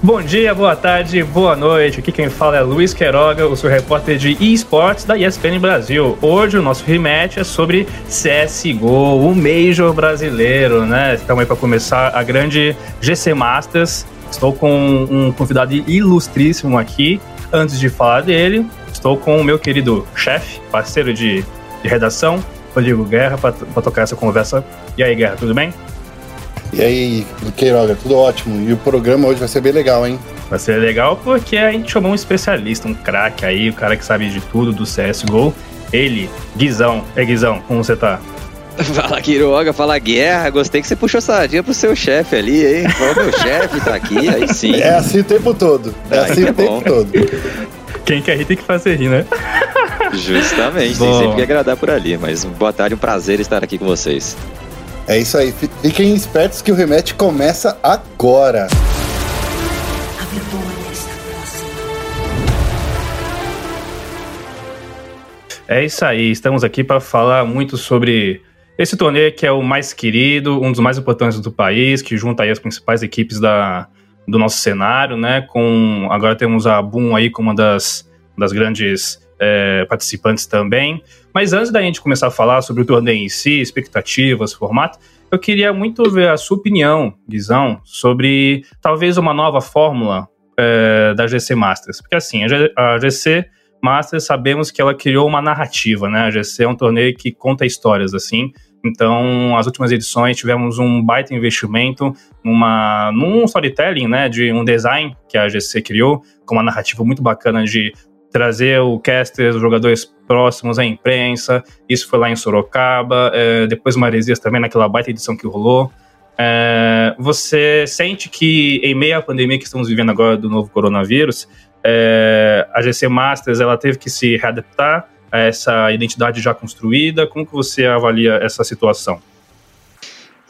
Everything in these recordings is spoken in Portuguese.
Bom dia, boa tarde, boa noite. Aqui quem fala é Luiz Queiroga, eu sou repórter de esportes da ESPN Brasil. Hoje o nosso rematch é sobre CSGO, o Major brasileiro, né? Estamos aí para começar a grande GC Masters. Estou com um convidado ilustríssimo aqui. Antes de falar dele, estou com o meu querido chefe, parceiro de, de redação, Rodrigo Guerra, para tocar essa conversa. E aí, Guerra, tudo bem? E aí, Queiroga, tudo ótimo. E o programa hoje vai ser bem legal, hein? Vai ser legal porque a gente chamou um especialista, um craque aí, o um cara que sabe de tudo do CSGO. Ele, Guizão. É Guizão, como você tá? Fala Quiroga, fala Guerra. Gostei que você puxou sardinha pro seu chefe ali, hein? Falou, meu chefe tá aqui, aí sim. É assim o tempo todo. É aí assim é o tempo todo. Quem quer rir tem que fazer rir, né? Justamente, Bom. tem sempre que agradar por ali. Mas boa tarde, um prazer estar aqui com vocês. É isso aí. Fiquem espertos que o rematch começa agora. A vitória está É isso aí. Estamos aqui para falar muito sobre esse torneio que é o mais querido, um dos mais importantes do país, que junta aí as principais equipes da, do nosso cenário, né? Com agora temos a Boom aí como uma das, das grandes é, participantes também. Mas antes da gente começar a falar sobre o torneio em si, expectativas, formato, eu queria muito ver a sua opinião, Guizão, sobre talvez uma nova fórmula é, da GC Masters. Porque assim, a GC Masters sabemos que ela criou uma narrativa, né? A GC é um torneio que conta histórias, assim. Então, as últimas edições tivemos um baita investimento numa, num storytelling, né, de um design que a GC criou, com uma narrativa muito bacana de trazer o caster, os jogadores próximos à imprensa. Isso foi lá em Sorocaba, é, depois Maresias também, naquela baita edição que rolou. É, você sente que, em meio à pandemia que estamos vivendo agora do novo coronavírus, é, a GC Masters ela teve que se readaptar a essa identidade já construída? Como que você avalia essa situação?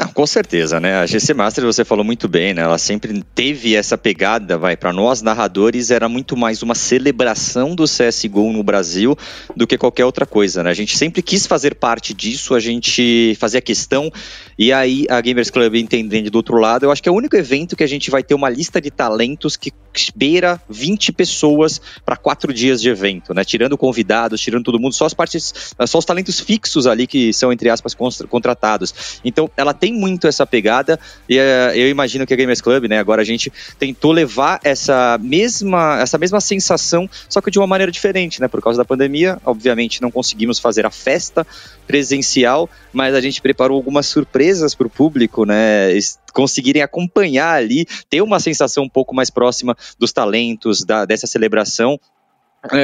Ah, com certeza, né? A GC Master, você falou muito bem, né? Ela sempre teve essa pegada, vai, para nós narradores, era muito mais uma celebração do CSGO no Brasil do que qualquer outra coisa, né? A gente sempre quis fazer parte disso, a gente fazia questão, e aí a Gamers Club entendendo do outro lado, eu acho que é o único evento que a gente vai ter uma lista de talentos que beira 20 pessoas para quatro dias de evento, né? Tirando convidados, tirando todo mundo, só as partes, só os talentos fixos ali que são, entre aspas, contratados. Então, ela tem tem muito essa pegada e uh, eu imagino que a Gamers Club, né, agora a gente tentou levar essa mesma, essa mesma sensação, só que de uma maneira diferente, né, por causa da pandemia, obviamente não conseguimos fazer a festa presencial, mas a gente preparou algumas surpresas para o público, né, conseguirem acompanhar ali, ter uma sensação um pouco mais próxima dos talentos, da, dessa celebração,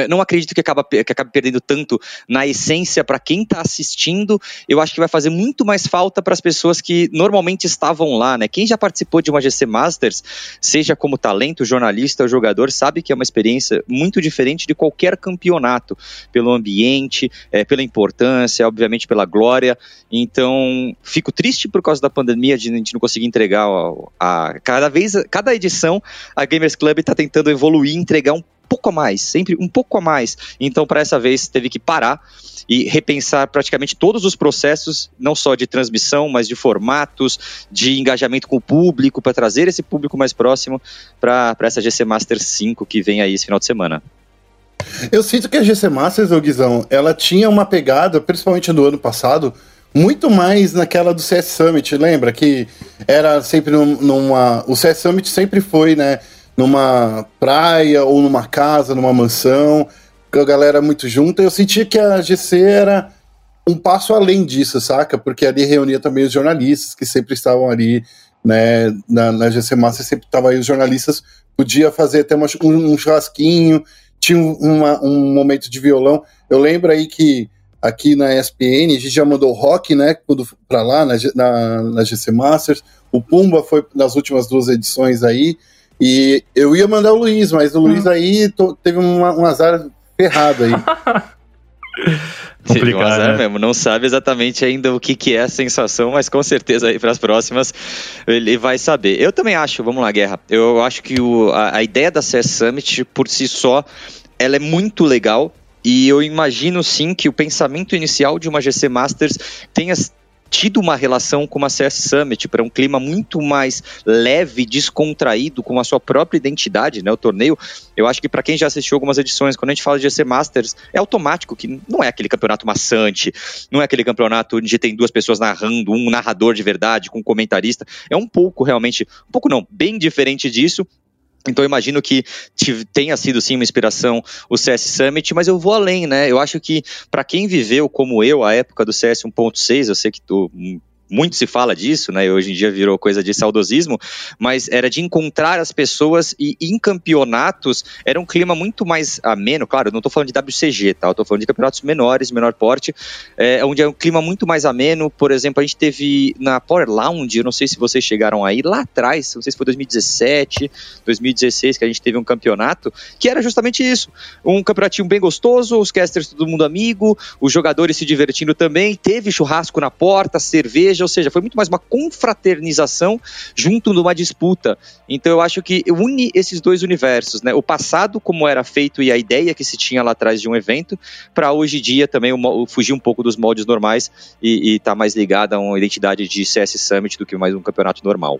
não acredito que, acaba, que acabe perdendo tanto na essência para quem está assistindo. Eu acho que vai fazer muito mais falta para as pessoas que normalmente estavam lá, né? Quem já participou de uma GC Masters, seja como talento, jornalista ou jogador, sabe que é uma experiência muito diferente de qualquer campeonato, pelo ambiente, é, pela importância, obviamente pela glória. Então, fico triste por causa da pandemia de a gente não conseguir entregar a, a cada vez, cada edição, a Gamers Club está tentando evoluir, entregar um pouco a mais, sempre um pouco a mais. Então, para essa vez, teve que parar e repensar praticamente todos os processos, não só de transmissão, mas de formatos, de engajamento com o público, para trazer esse público mais próximo para essa GC Master 5 que vem aí esse final de semana. Eu sinto que a GC Masters, ô Guizão, ela tinha uma pegada, principalmente no ano passado, muito mais naquela do CS Summit, lembra? Que era sempre numa. O CS Summit sempre foi, né? Numa praia ou numa casa, numa mansão, com a galera muito junta. Eu sentia que a GC era um passo além disso, saca? Porque ali reunia também os jornalistas que sempre estavam ali, né? Na, na GC Master sempre estavam aí os jornalistas, podia fazer até uma, um, um churrasquinho, tinha uma, um momento de violão. Eu lembro aí que aqui na ESPN a gente já mandou rock, né? Para lá na, na, na GC Masters. O Pumba foi nas últimas duas edições aí. E eu ia mandar o Luiz, mas o Luiz hum. aí teve um, um azar ferrado aí. Complicado, um azar né? mesmo. Não sabe exatamente ainda o que, que é a sensação, mas com certeza aí para as próximas ele vai saber. Eu também acho, vamos lá, Guerra. Eu acho que o, a, a ideia da CS Summit por si só ela é muito legal. E eu imagino sim que o pensamento inicial de uma GC Masters tenha tido uma relação com a CS Summit para um clima muito mais leve, descontraído, com a sua própria identidade, né? O torneio, eu acho que para quem já assistiu algumas edições, quando a gente fala de GC Masters, é automático que não é aquele campeonato maçante, não é aquele campeonato onde tem duas pessoas narrando, um narrador de verdade com um comentarista. É um pouco realmente, um pouco não, bem diferente disso, então eu imagino que tenha sido sim uma inspiração o CS Summit, mas eu vou além, né? Eu acho que para quem viveu como eu a época do CS 1.6, eu sei que tu muito se fala disso, né? Hoje em dia virou coisa de saudosismo, mas era de encontrar as pessoas e em campeonatos era um clima muito mais ameno. Claro, não estou falando de WCG, tá? Eu tô falando de campeonatos menores, menor porte, é, onde é um clima muito mais ameno. Por exemplo, a gente teve na Power Lounge, eu não sei se vocês chegaram aí, lá atrás, não sei se foi 2017, 2016, que a gente teve um campeonato, que era justamente isso. Um campeonatinho bem gostoso, os casters todo mundo amigo, os jogadores se divertindo também, teve churrasco na porta, cerveja ou seja, foi muito mais uma confraternização junto de uma disputa. Então eu acho que une esses dois universos, né? O passado, como era feito e a ideia que se tinha lá atrás de um evento, para hoje em dia também fugir um pouco dos moldes normais e estar tá mais ligado a uma identidade de CS Summit do que mais um campeonato normal.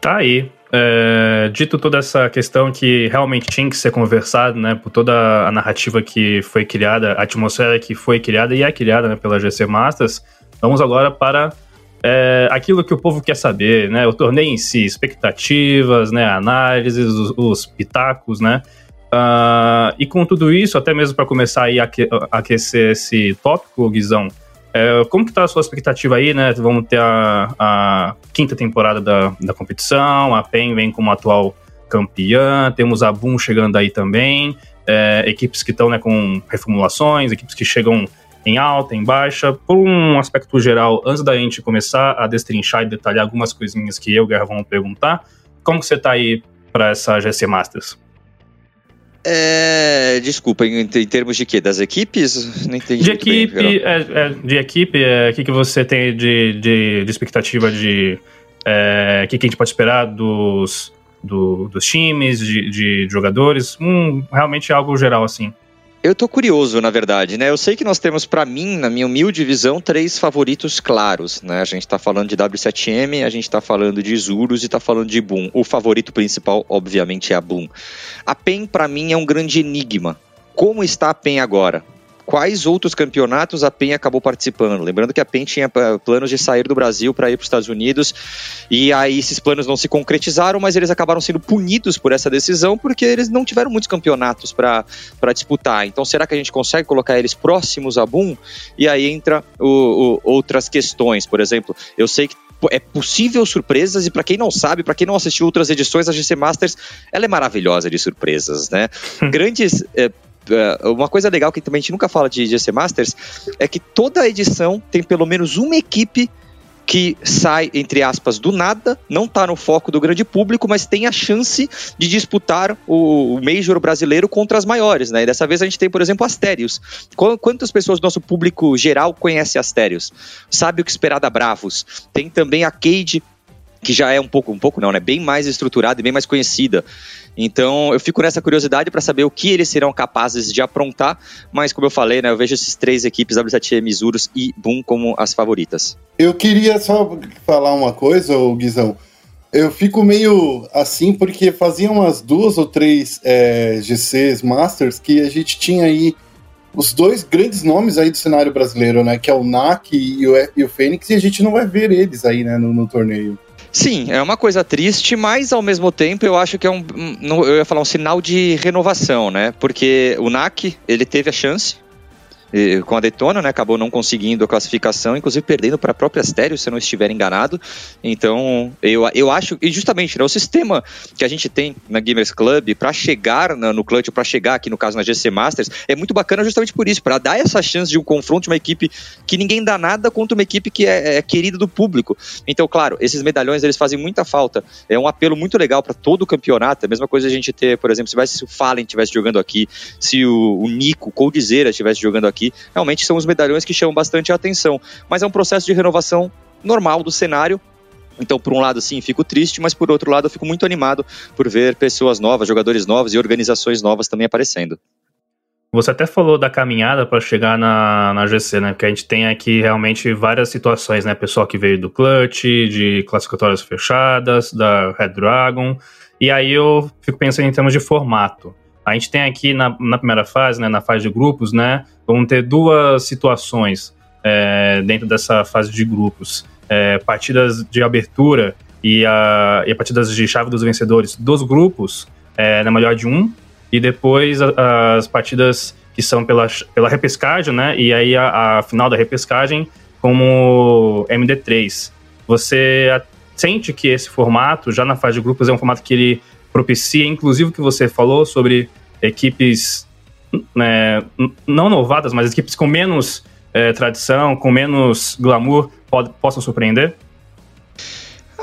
Tá aí. É, dito toda essa questão que realmente tinha que ser conversado, né, por toda a narrativa que foi criada, a atmosfera que foi criada e é criada né, pela GC Masters, Vamos agora para é, aquilo que o povo quer saber, né? O torneio em si, expectativas, né? Análises, os, os pitacos, né? Uh, e com tudo isso, até mesmo para começar aí a aquecer esse tópico, Guizão, é, como que tá a sua expectativa aí, né? Vamos ter a, a quinta temporada da, da competição, a PEN vem como atual campeã, temos a Boom chegando aí também, é, equipes que estão né, com reformulações, equipes que chegam em alta, em baixa. Por um aspecto geral, antes da gente começar a destrinchar e detalhar algumas coisinhas que eu e o Guerra vão perguntar, como que você está aí para essa GC Masters? É, desculpa, em, em, termos de quê? Das equipes? Não entendi. De equipe, bem, é, é, de equipe, o é, que, que você tem de, de, de expectativa de o é, que, que a gente pode esperar dos, do, dos times, de, de jogadores? Um, realmente algo geral assim. Eu tô curioso, na verdade, né? Eu sei que nós temos, para mim, na minha humilde visão, três favoritos claros, né? A gente tá falando de W7M, a gente tá falando de Zurus e tá falando de Boom. O favorito principal, obviamente, é a Boom. A PEN, para mim, é um grande enigma. Como está a PEN agora? Quais outros campeonatos a PEN acabou participando. Lembrando que a PEN tinha eh, planos de sair do Brasil para ir para os Estados Unidos, e aí esses planos não se concretizaram, mas eles acabaram sendo punidos por essa decisão porque eles não tiveram muitos campeonatos para disputar. Então, será que a gente consegue colocar eles próximos a Boom? E aí entra o, o, outras questões. Por exemplo, eu sei que é possível surpresas e para quem não sabe, para quem não assistiu outras edições, a GC Masters, ela é maravilhosa de surpresas, né? Grandes é, é, uma coisa legal que também a gente nunca fala de GC Masters é que toda edição tem pelo menos uma equipe que sai, entre aspas, do nada, não está no foco do grande público, mas tem a chance de disputar o, Major brasileiro contra as maiores, né? E dessa vez a gente tem, por exemplo, Astérios. Quantas pessoas do nosso público geral conhece Astérios? Sabe o que esperar da Bravos? Tem também a Cade, que já é um pouco, um pouco não, né? Bem mais estruturada e bem mais conhecida. Então eu fico nessa curiosidade para saber o que eles serão capazes de aprontar, mas como eu falei, né, eu vejo esses três equipes, W7M, Misurus e Boom, como as favoritas. Eu queria só falar uma coisa, Guizão. Eu fico meio assim porque fazia umas duas ou três é, GCs Masters que a gente tinha aí os dois grandes nomes aí do cenário brasileiro, né? Que é o NAC e o, e o Fênix, e a gente não vai ver eles aí, né, no, no torneio. Sim, é uma coisa triste, mas ao mesmo tempo eu acho que é um, eu ia falar um sinal de renovação, né? Porque o NAC, ele teve a chance, com a Detona, né, acabou não conseguindo a classificação, inclusive perdendo para a própria Stereo, se eu não estiver enganado. Então, eu, eu acho, e justamente, né, o sistema que a gente tem na Gamers Club para chegar na, no clutch, para chegar aqui, no caso, na GC Masters, é muito bacana justamente por isso, para dar essa chance de um confronto de uma equipe que ninguém dá nada contra uma equipe que é, é querida do público. Então, claro, esses medalhões, eles fazem muita falta. É um apelo muito legal para todo o campeonato. É a mesma coisa a gente ter, por exemplo, se o Fallen estivesse jogando aqui, se o, o Nico, o Coldzera estivesse jogando aqui, aqui, realmente são os medalhões que chamam bastante a atenção. Mas é um processo de renovação normal do cenário, então, por um lado, sim, fico triste, mas por outro lado, fico muito animado por ver pessoas novas, jogadores novos e organizações novas também aparecendo. Você até falou da caminhada para chegar na, na GC, né? Porque a gente tem aqui realmente várias situações, né? Pessoal que veio do Clutch, de classificatórias fechadas, da Red Dragon. E aí eu fico pensando em termos de formato. A gente tem aqui na, na primeira fase, né, na fase de grupos, né? Vamos ter duas situações é, dentro dessa fase de grupos. É, partidas de abertura e, a, e a partidas de chave dos vencedores dos grupos é, na melhor de um e depois a, as partidas que são pela, pela repescagem, né? E aí a, a final da repescagem como MD3. Você sente que esse formato, já na fase de grupos, é um formato que ele propicia, inclusive o que você falou sobre equipes né, não novadas, mas equipes com menos é, tradição, com menos glamour, pod, possam surpreender?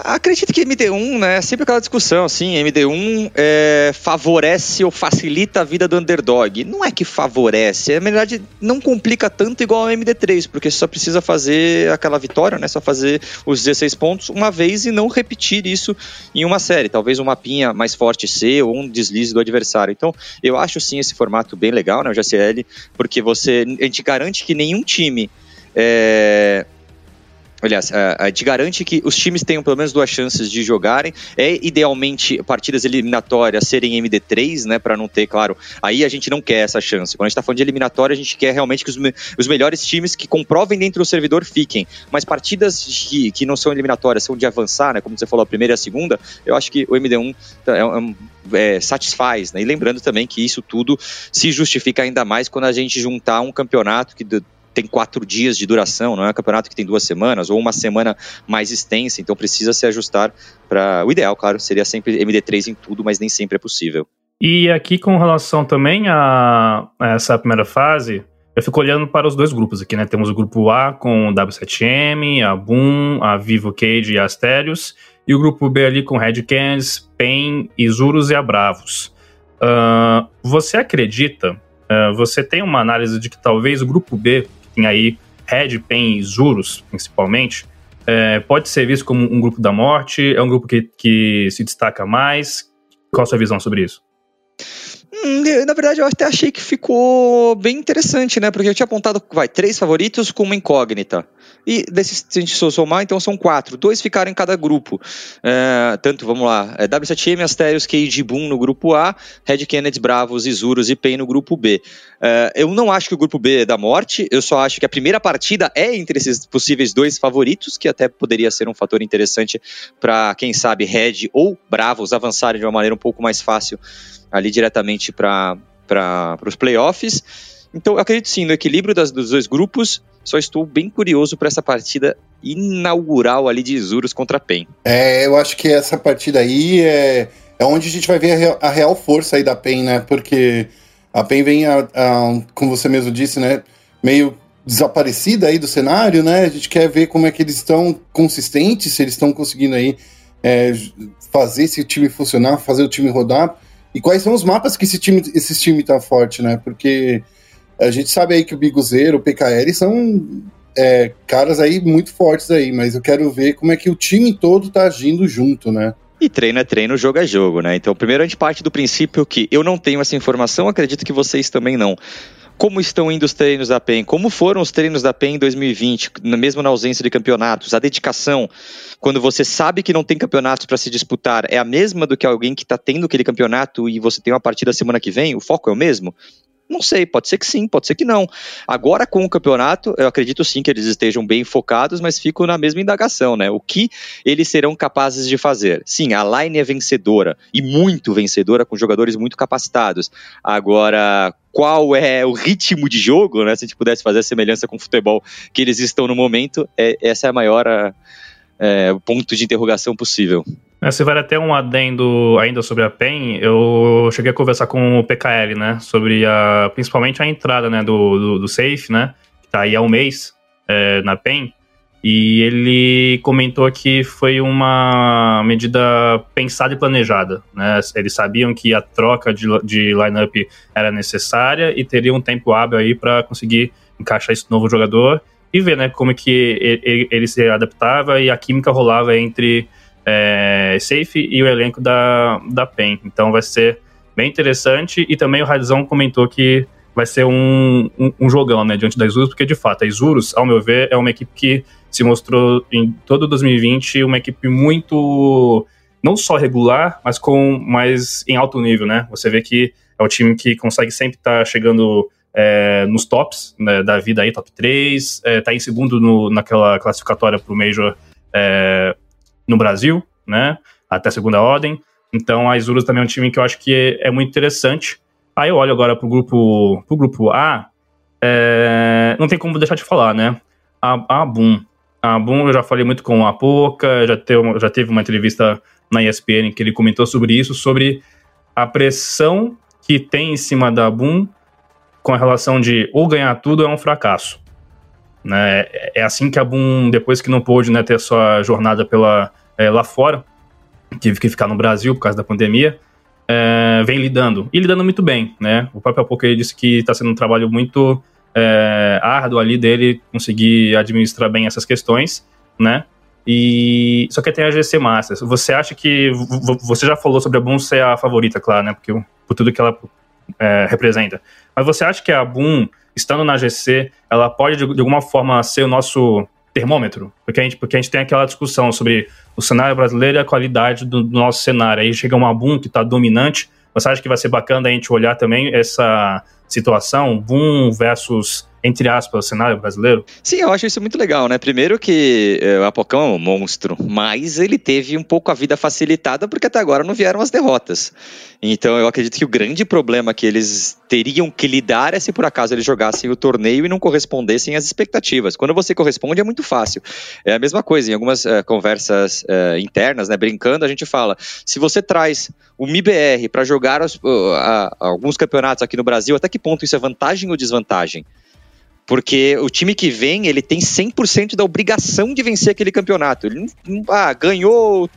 Acredito que MD1, né, sempre aquela discussão, assim, MD1 é, favorece ou facilita a vida do underdog. Não é que favorece, é, na verdade, não complica tanto igual ao MD3, porque só precisa fazer aquela vitória, né, só fazer os 16 pontos uma vez e não repetir isso em uma série. Talvez um mapinha mais forte ser ou um deslize do adversário. Então, eu acho sim esse formato bem legal, né, o GCL, porque você, a gente garante que nenhum time... É, Aliás, a, a gente garante que os times tenham pelo menos duas chances de jogarem. É idealmente partidas eliminatórias serem MD3, né? Para não ter, claro. Aí a gente não quer essa chance. Quando a gente tá falando de eliminatória, a gente quer realmente que os, os melhores times que comprovem dentro do servidor fiquem. Mas partidas que, que não são eliminatórias, são de avançar, né? Como você falou, a primeira e a segunda, eu acho que o MD1 é, é, é, satisfaz, né? E lembrando também que isso tudo se justifica ainda mais quando a gente juntar um campeonato que tem quatro dias de duração, não é um campeonato que tem duas semanas ou uma semana mais extensa, então precisa se ajustar para. O ideal, claro, seria sempre MD3 em tudo, mas nem sempre é possível. E aqui com relação também a, a essa primeira fase, eu fico olhando para os dois grupos aqui, né? Temos o grupo A com o W7M, a Boom, a Vivo Cage e a Astérios, e o grupo B ali com Red Cans, PEN, Isurus e a Bravos. Uh, você acredita, uh, você tem uma análise de que talvez o grupo B tem aí Red, Pen e Zurus, principalmente, é, pode ser visto como um grupo da morte? É um grupo que, que se destaca mais? Qual a sua visão sobre isso? Hum, na verdade, eu até achei que ficou bem interessante, né? Porque eu tinha apontado, vai, três favoritos com uma incógnita. E desses, se a gente somar, então são quatro. Dois ficaram em cada grupo. É, tanto, vamos lá, é W7M, Asterios, KD Boom no grupo A, Red Kennedy, Bravos, Isurus e Pain no grupo B. É, eu não acho que o grupo B é da morte, eu só acho que a primeira partida é entre esses possíveis dois favoritos, que até poderia ser um fator interessante para, quem sabe, Red ou Bravos avançarem de uma maneira um pouco mais fácil ali diretamente para os playoffs. Então, eu acredito sim no equilíbrio das, dos dois grupos. Só estou bem curioso para essa partida inaugural ali de Isurus contra PEN. É, eu acho que essa partida aí é, é onde a gente vai ver a real, a real força aí da PEN, né? Porque a PEN vem, a, a, como você mesmo disse, né? Meio desaparecida aí do cenário, né? A gente quer ver como é que eles estão consistentes, se eles estão conseguindo aí é, fazer esse time funcionar, fazer o time rodar. E quais são os mapas que esse time, esse time tá forte, né? Porque a gente sabe aí que o Biguzeiro, o PKL são é, caras aí muito fortes aí, mas eu quero ver como é que o time todo tá agindo junto, né? E treino é treino, jogo é jogo, né? Então, primeiro a gente parte do princípio que eu não tenho essa informação, acredito que vocês também não. Como estão indo os treinos da PEN? Como foram os treinos da PEN em 2020, mesmo na ausência de campeonatos? A dedicação, quando você sabe que não tem campeonatos para se disputar, é a mesma do que alguém que está tendo aquele campeonato e você tem uma partida semana que vem? O foco é o mesmo? Não sei, pode ser que sim, pode ser que não. Agora, com o campeonato, eu acredito sim que eles estejam bem focados, mas fico na mesma indagação, né? O que eles serão capazes de fazer? Sim, a line é vencedora, e muito vencedora, com jogadores muito capacitados. Agora, qual é o ritmo de jogo, né? Se a gente pudesse fazer a semelhança com o futebol que eles estão no momento, é, essa é a maior é, ponto de interrogação possível. É, se vale até um adendo ainda sobre a PEN, eu cheguei a conversar com o PKL, né, sobre a, principalmente a entrada, né, do, do, do Safe, né, que tá aí há um mês é, na PEN, e ele comentou que foi uma medida pensada e planejada, né, eles sabiam que a troca de, de lineup era necessária e teria um tempo hábil aí para conseguir encaixar esse novo jogador e ver, né, como é que ele, ele se adaptava e a química rolava entre é, Safe e o elenco da, da PEN. Então vai ser bem interessante. E também o Radzão comentou que vai ser um, um, um, jogão, né, diante da Isurus, porque de fato a Isurus, ao meu ver, é uma equipe que se mostrou em todo 2020 uma equipe muito não só regular, mas com mais em alto nível, né? Você vê que é o time que consegue sempre estar tá chegando é, nos tops né, da vida aí, top 3, é, tá em segundo no, naquela classificatória para o Major é, no Brasil, né? Até segunda ordem. Então a Isurus também é um time que eu acho que é, muito interessante. Aí eu olho agora pro grupo, pro grupo A, é, não tem como deixar de falar, né? A, a Boom. A Boom, eu já falei muito com a Poca, já, teve, já teve uma entrevista na ESPN que ele comentou sobre isso, sobre a pressão que tem em cima da Boom com a relação de ou ganhar tudo é um fracasso. Né? É assim que a Boom, depois que não pôde né, ter sua jornada pela, é, lá fora, tive que ficar no Brasil por causa da pandemia, é, vem lidando. E lidando muito bem, né? O próprio Apoca disse que está sendo um trabalho muito é, árduo ali dele conseguir administrar bem essas questões, né? E só que tem a GC Masters. Você acha que você já falou sobre a Boom ser a favorita, claro, né? Porque por tudo que ela é, representa. Mas você acha que a Boom, estando na GC, ela pode de, de alguma forma ser o nosso termômetro? Porque a gente, porque a gente tem aquela discussão sobre o cenário brasileiro e a qualidade do, do nosso cenário. Aí chega uma Boom que está dominante. Você acha que vai ser bacana a gente olhar também essa situação, Boom versus entre aspas, o cenário brasileiro? Sim, eu acho isso muito legal, né? Primeiro que é, o Apocão é um monstro, mas ele teve um pouco a vida facilitada porque até agora não vieram as derrotas. Então eu acredito que o grande problema que eles teriam que lidar é se por acaso eles jogassem o torneio e não correspondessem às expectativas. Quando você corresponde é muito fácil. É a mesma coisa, em algumas uh, conversas uh, internas, né, brincando, a gente fala, se você traz o MIBR para jogar os, uh, alguns campeonatos aqui no Brasil, até que ponto isso é vantagem ou desvantagem? Porque o time que vem, ele tem 100% da obrigação de vencer aquele campeonato. Ele ah, ganhou,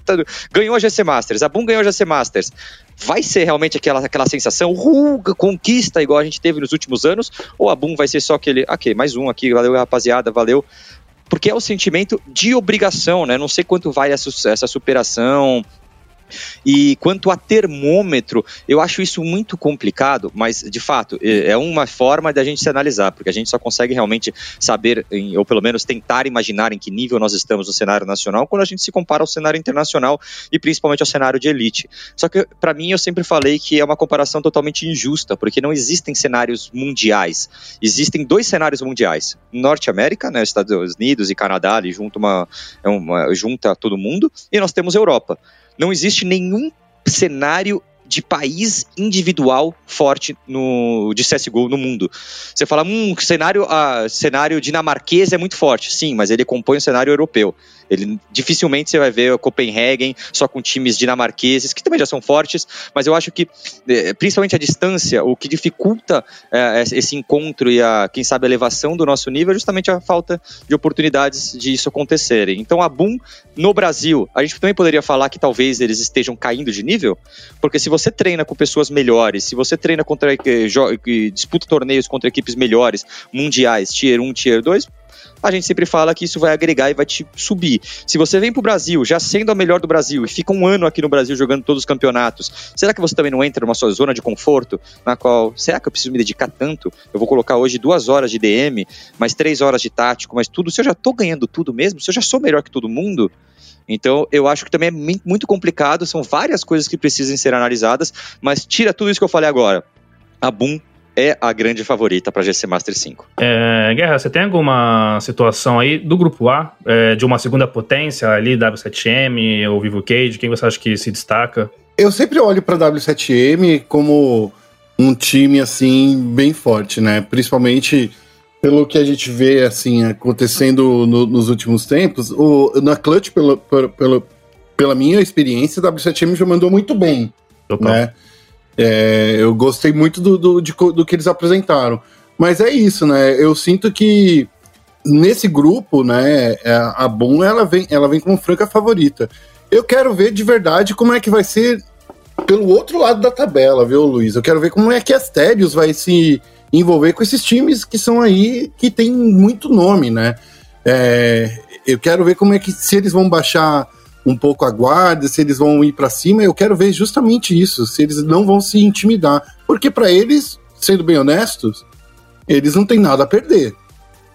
ganhou a GC Masters, a Boom ganhou a GC Masters. Vai ser realmente aquela, aquela sensação, ruga, conquista, igual a gente teve nos últimos anos? Ou a Boom vai ser só aquele, ok, mais um aqui, valeu rapaziada, valeu. Porque é o sentimento de obrigação, né? Não sei quanto vai essa, essa superação, e quanto a termômetro, eu acho isso muito complicado, mas de fato é, é uma forma da gente se analisar, porque a gente só consegue realmente saber, ou pelo menos tentar imaginar em que nível nós estamos no cenário nacional quando a gente se compara ao cenário internacional e principalmente ao cenário de elite. Só que para mim eu sempre falei que é uma comparação totalmente injusta, porque não existem cenários mundiais. Existem dois cenários mundiais: Norte América, né, Estados Unidos e Canadá, ali junta uma, é uma junta todo mundo, e nós temos Europa. Não existe nenhum cenário de país individual forte no, de CSGO no mundo. Você fala, hum, cenário, ah, cenário dinamarquês é muito forte. Sim, mas ele compõe o cenário europeu. Ele dificilmente você vai ver Copenhagen só com times dinamarqueses, que também já são fortes, mas eu acho que, eh, principalmente a distância, o que dificulta é, esse encontro e a, quem sabe, a elevação do nosso nível é justamente a falta de oportunidades de isso acontecerem. Então, a Boom no Brasil, a gente também poderia falar que talvez eles estejam caindo de nível, porque se você treina com pessoas melhores, se você treina contra disputa torneios contra equipes melhores, mundiais, tier 1, tier 2, a gente sempre fala que isso vai agregar e vai te subir. Se você vem pro Brasil, já sendo a melhor do Brasil, e fica um ano aqui no Brasil jogando todos os campeonatos, será que você também não entra numa sua zona de conforto, na qual, será que eu preciso me dedicar tanto? Eu vou colocar hoje duas horas de DM, mais três horas de tático, mais tudo. Se eu já tô ganhando tudo mesmo, se eu já sou melhor que todo mundo, então, eu acho que também é muito complicado, são várias coisas que precisam ser analisadas, mas tira tudo isso que eu falei agora. A Boom é a grande favorita para GC Master 5. É, Guerra, você tem alguma situação aí do grupo A, é, de uma segunda potência ali, W7M ou Vivo Cage? Quem você acha que se destaca? Eu sempre olho para W7M como um time assim bem forte, né? Principalmente pelo que a gente vê assim acontecendo no, nos últimos tempos. O, na Clutch, pelo, pelo, pela minha experiência, a W7M já mandou muito bem, Total. né? É, eu gostei muito do, do, de, do que eles apresentaram. Mas é isso, né? Eu sinto que nesse grupo, né, é, a Boom ela vem, ela vem como franca favorita. Eu quero ver de verdade como é que vai ser pelo outro lado da tabela, viu, Luiz? Eu quero ver como é que a Asterios vai se envolver com esses times que são aí, que tem muito nome, né? É, eu quero ver como é que, se eles vão baixar um pouco a guarda, se eles vão ir para cima, eu quero ver justamente isso, se eles não vão se intimidar. Porque para eles, sendo bem honestos, eles não têm nada a perder.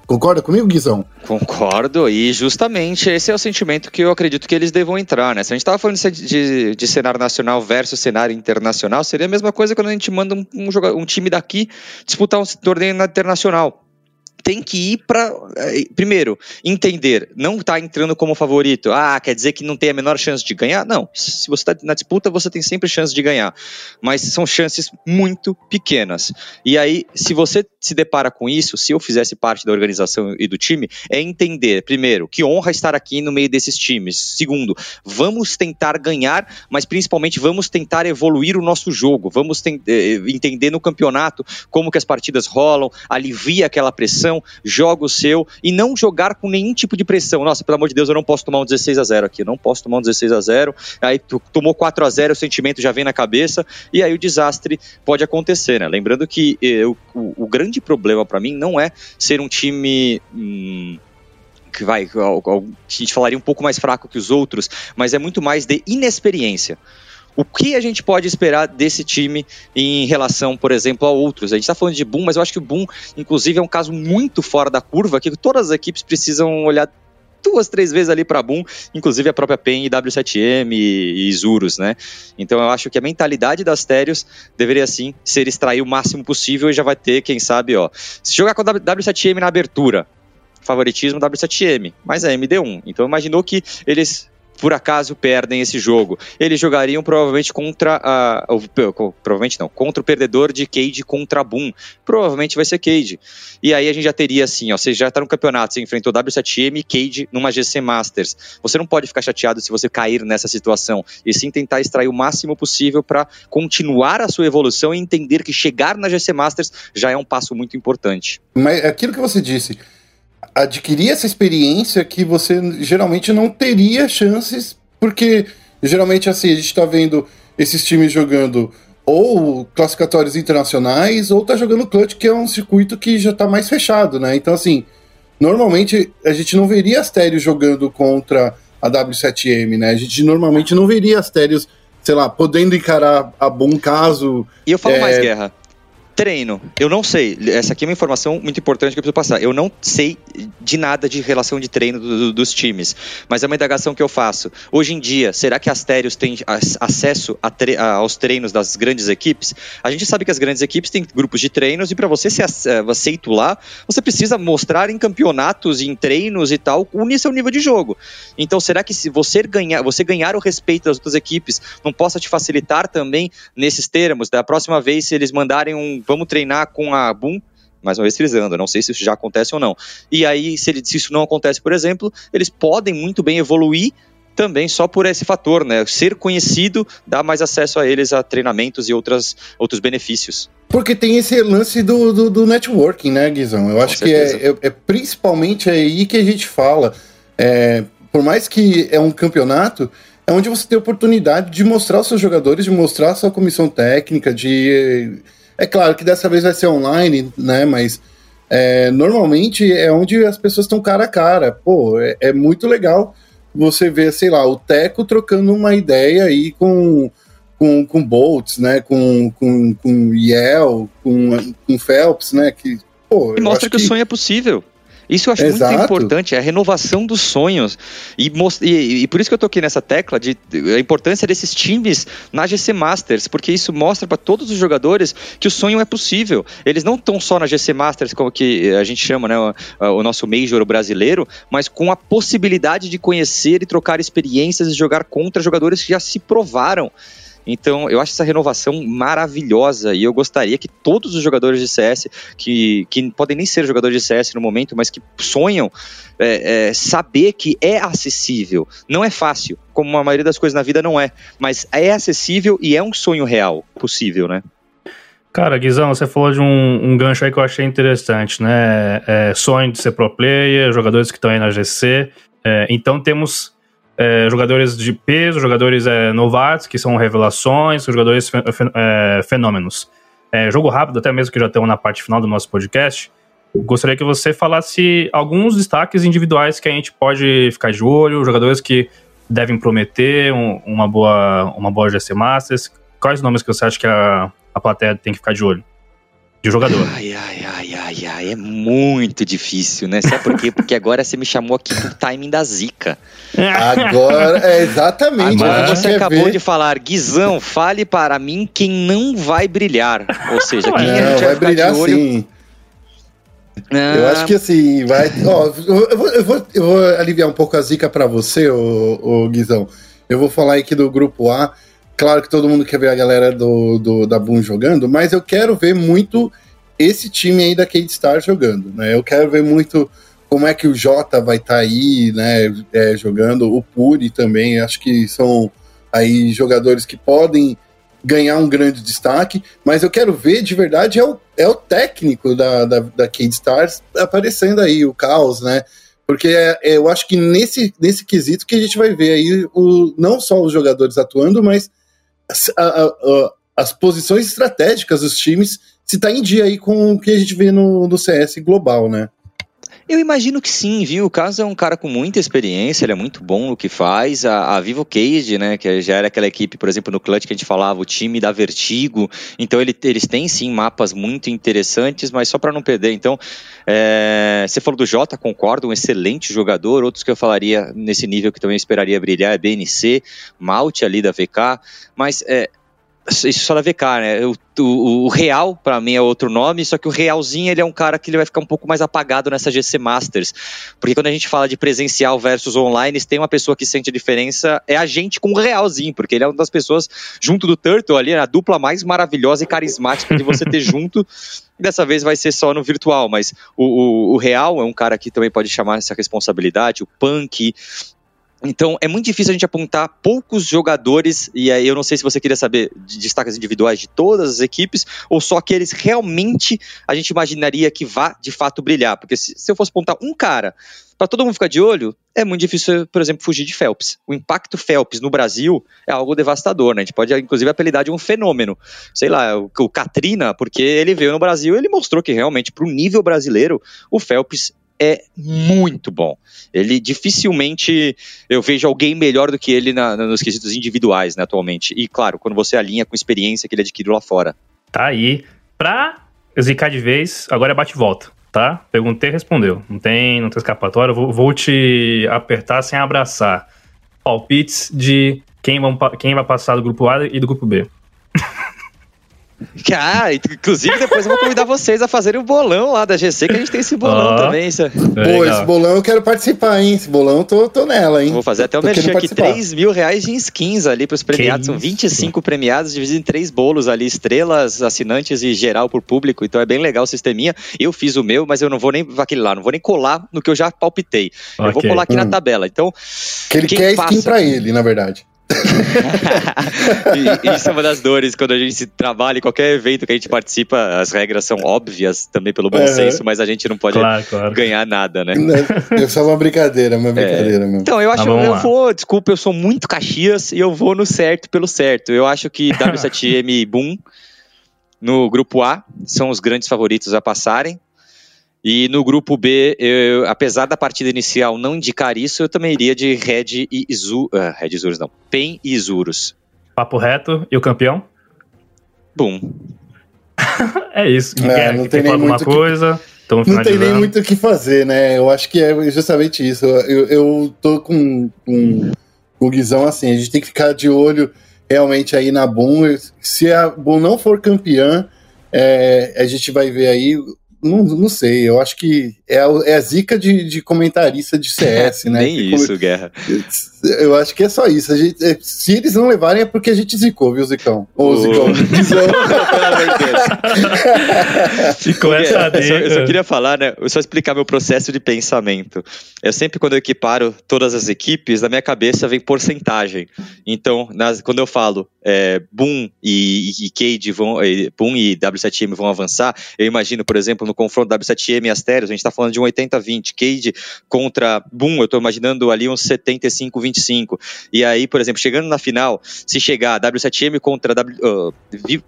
Concorda comigo, Guizão? Concordo, e justamente esse é o sentimento que eu acredito que eles devam entrar, né? Se a gente estava falando de, de, cenário nacional versus cenário internacional, seria a mesma coisa quando a gente manda um, um, um time daqui disputar um torneio internacional tem que ir para. Eh, primeiro, entender, não está entrando como favorito. Ah, quer dizer que não tem a menor chance de ganhar? Não. Se você está na disputa, você tem sempre chance de ganhar. Mas são chances muito pequenas. E aí, se você se depara com isso, se eu fizesse parte da organização e do time, é entender, primeiro, que honra estar aqui no meio desses times. Segundo, vamos tentar ganhar, mas principalmente vamos tentar evoluir o nosso jogo. Vamos eh, entender no campeonato como que as partidas rolam, alivia aquela pressão joga o seu e não jogar com nenhum tipo de pressão. Nossa, pelo amor de Deus, eu não posso tomar um 16 a 0 aqui, eu não posso tomar um 16 a 0. Aí tomou 4 a 0, o sentimento já vem na cabeça e aí o desastre pode acontecer, né? Lembrando que eu, o, o, grande problema para mim não é ser um time hum, que vai, a gente falaria um pouco mais fraco que os outros, mas é muito mais de inexperiência. O que a gente pode esperar desse time em relação, por exemplo, a outros? A gente está falando de Boom, mas eu acho que o Boom, inclusive, é um caso muito fora da curva, que todas as equipes precisam olhar duas, três vezes ali para Boom, inclusive a própria PEN e W7M e, e Zurus, né? Então eu acho que a mentalidade das Terios deveria sim ser extrair o máximo possível e já vai ter, quem sabe, ó. Se jogar com a W7M na abertura, favoritismo W7M, mas é MD1. Então imaginou que eles por acaso perdem esse jogo. Eles jogariam provavelmente contra a. provavelmente não, contra o perdedor de Cade contra Boom. Provavelmente vai ser Cade. E aí a gente já teria assim, ó, você já está no campeonato, você enfrentou W7M e Cade numa GC Masters. Você não pode ficar chateado se você cair nessa situação, e sim tentar extrair o máximo possível para continuar a sua evolução e entender que chegar na GC Masters já é um passo muito importante. Mas aquilo que você disse, adquirir essa experiência que você geralmente não teria chances, porque geralmente assim, a gente está vendo esses times jogando ou classificatórios internacionais, ou tá jogando clutch, que é um circuito que já tá mais fechado, né? Então, assim, normalmente a gente não veria Astério jogando contra a W7M, né? A gente normalmente não veria Astérios, sei lá, podendo encarar a bom caso. E eu falo é... mais, Guerra. Treino. Eu não sei. Essa aqui é uma informação muito importante que eu preciso passar. Eu não sei de nada de relação de treino do, do, dos times. Mas é uma indagação que eu faço. Hoje em dia, será que a Astérios tem acesso tre aos treinos das grandes equipes? A gente sabe que as grandes equipes têm grupos de treinos e para você ser aceito lá, você precisa mostrar em campeonatos, em treinos e tal, unir seu nível de jogo. Então, será que se você ganhar, você ganhar o respeito das outras equipes, não possa te facilitar também nesses termos? Da próxima vez, se eles mandarem um vamos treinar com a Boom, mais uma vez frisando, não sei se isso já acontece ou não. E aí, se, se isso não acontece, por exemplo, eles podem muito bem evoluir também só por esse fator, né? Ser conhecido dá mais acesso a eles a treinamentos e outras, outros benefícios. Porque tem esse lance do, do, do networking, né, Guizão? Eu Com acho certeza. que é, é, é, principalmente aí que a gente fala. É, por mais que é um campeonato, é onde você tem a oportunidade de mostrar os seus jogadores, de mostrar a sua comissão técnica, de é claro que dessa vez vai ser online, né? Mas é, normalmente é onde as pessoas estão cara a cara. Pô, é, é, muito legal você ver, sei lá, o Teco trocando uma ideia aí com, com, com Boltz, né? Com, com, com Yel, com, com Phelps, né? Que, pô, e mostra que, que o sonho é possível. Isso eu acho Exato. muito importante, é a renovação dos sonhos. E, e, e, por isso que eu toquei nessa tecla de a importância desses times na GC Masters, porque isso mostra para todos os jogadores que o sonho é possível. Eles não estão só na GC Masters, como que a gente chama, né, o, o nosso Major brasileiro, mas com a possibilidade de conhecer e trocar experiências e jogar contra jogadores que já se provaram. Então, eu acho essa renovação maravilhosa e eu gostaria que todos os jogadores de CS, que, que podem nem ser jogadores de CS no momento, mas que sonham é, é, saber que é acessível. Não é fácil, como a maioria das coisas na vida não é, mas é acessível e é um sonho real possível, né? Cara, Guizão, você falou de um, um gancho aí que eu achei interessante, né? É, sonho de ser pro player, jogadores que estão aí na GC. É, então temos é, jogadores de peso, jogadores é, novatos, que são revelações, jogadores é, fenômenos. É, jogo rápido, até mesmo que já estamos na parte final do nosso podcast, gostaria que você falasse alguns destaques individuais que a gente pode ficar de olho, jogadores que devem prometer um, uma, boa, uma boa GC Masters. Quais nomes que você acha que a, a plateia tem que ficar de olho? De jogador. Ai, ai, ai, ai, Ai, é muito difícil, né? Sabe por quê? Porque agora você me chamou aqui pro timing da zica. Agora, é exatamente. Agora você acabou ver. de falar, Guizão, fale para mim quem não vai brilhar. Ou seja, quem não, a gente vai, vai brilhar sim. Ah. Eu acho que assim, vai. Ó, eu, vou, eu, vou, eu vou aliviar um pouco a zica para você, ô, ô, Guizão. Eu vou falar aqui do grupo A. Claro que todo mundo quer ver a galera do, do da Boom jogando, mas eu quero ver muito esse time aí da Kate Star jogando, né? Eu quero ver muito como é que o Jota vai estar tá aí, né? É, jogando, o Puri também, acho que são aí jogadores que podem ganhar um grande destaque, mas eu quero ver de verdade é o, é o técnico da, da, da Stars aparecendo aí, o caos, né? Porque é, é, eu acho que nesse, nesse quesito que a gente vai ver aí o, não só os jogadores atuando, mas as, a, a, as posições estratégicas dos times se tá em dia aí com o que a gente vê no, no CS global, né? Eu imagino que sim, viu? O Caso é um cara com muita experiência, ele é muito bom no que faz. A, a Vivo Cage, né, que já era aquela equipe, por exemplo, no Clutch que a gente falava, o time da Vertigo. Então ele, eles têm sim mapas muito interessantes, mas só para não perder. Então, é, você falou do Jota, concordo, um excelente jogador. Outros que eu falaria nesse nível que também esperaria brilhar é BNC, Malte ali da VK, mas é, isso só da VK, né? O, o, o Real, para mim, é outro nome, só que o Realzinho ele é um cara que ele vai ficar um pouco mais apagado nessa GC Masters. Porque quando a gente fala de presencial versus online, tem uma pessoa que sente a diferença, é a gente com o Realzinho, porque ele é uma das pessoas, junto do Turtle ali, a dupla mais maravilhosa e carismática de você ter junto. Dessa vez vai ser só no virtual, mas o, o, o Real é um cara que também pode chamar essa responsabilidade, o Punk, então é muito difícil a gente apontar poucos jogadores, e aí eu não sei se você queria saber de destaques individuais de todas as equipes, ou só aqueles realmente a gente imaginaria que vá de fato brilhar. Porque se, se eu fosse apontar um cara para todo mundo ficar de olho, é muito difícil, por exemplo, fugir de Phelps. O impacto Phelps no Brasil é algo devastador, né? A gente pode, inclusive, apelidar de um fenômeno. Sei lá, o, o Katrina, porque ele veio no Brasil ele mostrou que realmente, para o nível brasileiro, o Phelps é muito bom. Ele dificilmente eu vejo alguém melhor do que ele na, nos quesitos individuais, né, atualmente. E claro, quando você alinha com a experiência que ele adquiriu lá fora. Tá aí. Pra zicar de vez, agora é bate-volta, tá? Perguntei, respondeu. Não tem, não tem escapatória. Vou, vou te apertar sem abraçar. Palpites de quem, vão, quem vai passar do grupo A e do grupo B. Ah, inclusive depois eu vou convidar vocês a fazerem o bolão lá da GC, que a gente tem esse bolão oh, também. Isso. É Pô, esse bolão eu quero participar, hein? Esse bolão eu tô, tô nela, hein? Vou fazer até o merchan aqui, 3 mil reais em skins ali pros premiados. São 25 premiados, divididos em três bolos ali, estrelas, assinantes e geral por público. Então é bem legal o sisteminha. Eu fiz o meu, mas eu não vou nem aquele lá, não vou nem colar no que eu já palpitei. Okay. Eu vou colar aqui hum. na tabela. Então. Que ele quer passa... skin pra ele, na verdade. isso é uma das dores quando a gente trabalha em qualquer evento que a gente participa, as regras são óbvias também pelo bom uhum. senso, mas a gente não pode claro, claro. ganhar nada, né? É só uma brincadeira, uma é. brincadeira é. mesmo. Então, eu acho que eu vou, desculpa, eu sou muito Caxias e eu vou no certo pelo certo. Eu acho que W7M Boom no grupo A são os grandes favoritos a passarem. E no grupo B, eu, apesar da partida inicial não indicar isso, eu também iria de Red e Izu, uh, Red Isurus não, PEN e Isurus. Papo reto, e o campeão? Bum. é isso. É, não tem nem alguma coisa. Que... Não tem nem muito o que fazer, né? Eu acho que é justamente isso. Eu, eu tô com, com, com o Guizão assim, a gente tem que ficar de olho realmente aí na Boom. Se a Boom não for campeã, é, a gente vai ver aí não, não sei, eu acho que é a, é a zica de, de comentarista de CS, né? Nem isso, Guerra. Eu acho que é só isso. A gente, é, se eles não levarem é porque a gente zicou, viu, Zicão? Ou Zicão. Ficou essa eu, só, eu só queria falar, né? Eu só explicar meu processo de pensamento. Eu sempre, quando eu equiparo todas as equipes, na minha cabeça vem porcentagem. Então, nas, quando eu falo é, Boom e, e Cade vão, Boom e W7M vão avançar, eu imagino, por exemplo, no confronto W7M e Asterios, a gente está falando de um 80-20. Cade contra Boom, eu estou imaginando ali uns 75-20 25. E aí, por exemplo, chegando na final, se chegar W7M contra w, uh,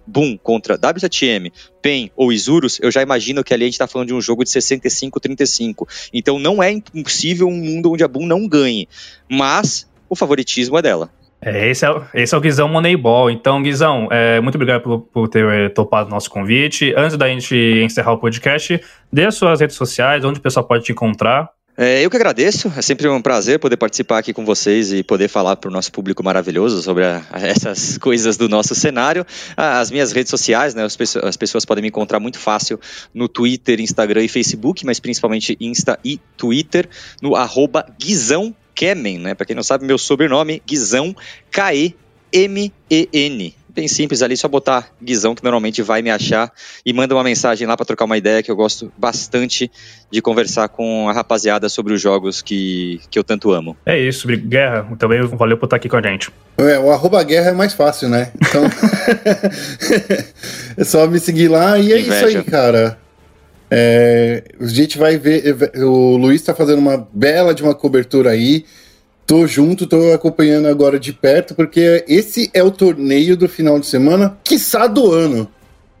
Boom contra W7M, PEN ou Isurus, eu já imagino que ali a gente está falando de um jogo de 65-35. Então não é impossível um mundo onde a Boom não ganhe, mas o favoritismo é dela. É, esse, é, esse é o Guizão Moneyball. Então, Guizão, é, muito obrigado por, por ter é, topado nosso convite. Antes da gente encerrar o podcast, dê as suas redes sociais, onde o pessoal pode te encontrar. É, eu que agradeço, é sempre um prazer poder participar aqui com vocês e poder falar para o nosso público maravilhoso sobre a, essas coisas do nosso cenário. As minhas redes sociais, né, as, pessoas, as pessoas podem me encontrar muito fácil no Twitter, Instagram e Facebook, mas principalmente Insta e Twitter, no arroba Guizão Kemen, né? Para quem não sabe, meu sobrenome, Guizão, K-E-M-E-N bem simples ali, só botar Guizão que normalmente vai me achar e manda uma mensagem lá para trocar uma ideia que eu gosto bastante de conversar com a rapaziada sobre os jogos que, que eu tanto amo. É isso, Guerra, também valeu por estar aqui com a gente. É, o arroba guerra é mais fácil, né? Então é só me seguir lá e é Inveja. isso aí, cara. É, a gente vai ver. O Luiz tá fazendo uma bela de uma cobertura aí tô junto, tô acompanhando agora de perto, porque esse é o torneio do final de semana, quiçá do ano.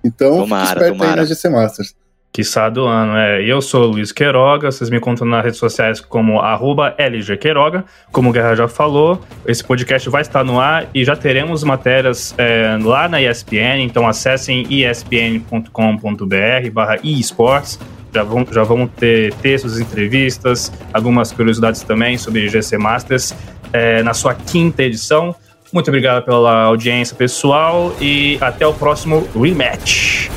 Então, tomara, fique esperto tomara. aí na GC Masters. Quiçá do ano, é. Eu sou o Luiz Queiroga, vocês me encontram nas redes sociais como arroba LGQueiroga. Como o Guerra já falou, esse podcast vai estar no ar e já teremos matérias é, lá na ESPN, então acessem espn.com.br barra esports já, vão, já vamos ter textos, entrevistas, algumas curiosidades também sobre GC Masters é, na sua quinta edição. Muito obrigado pela audiência, pessoal, e até o próximo rematch.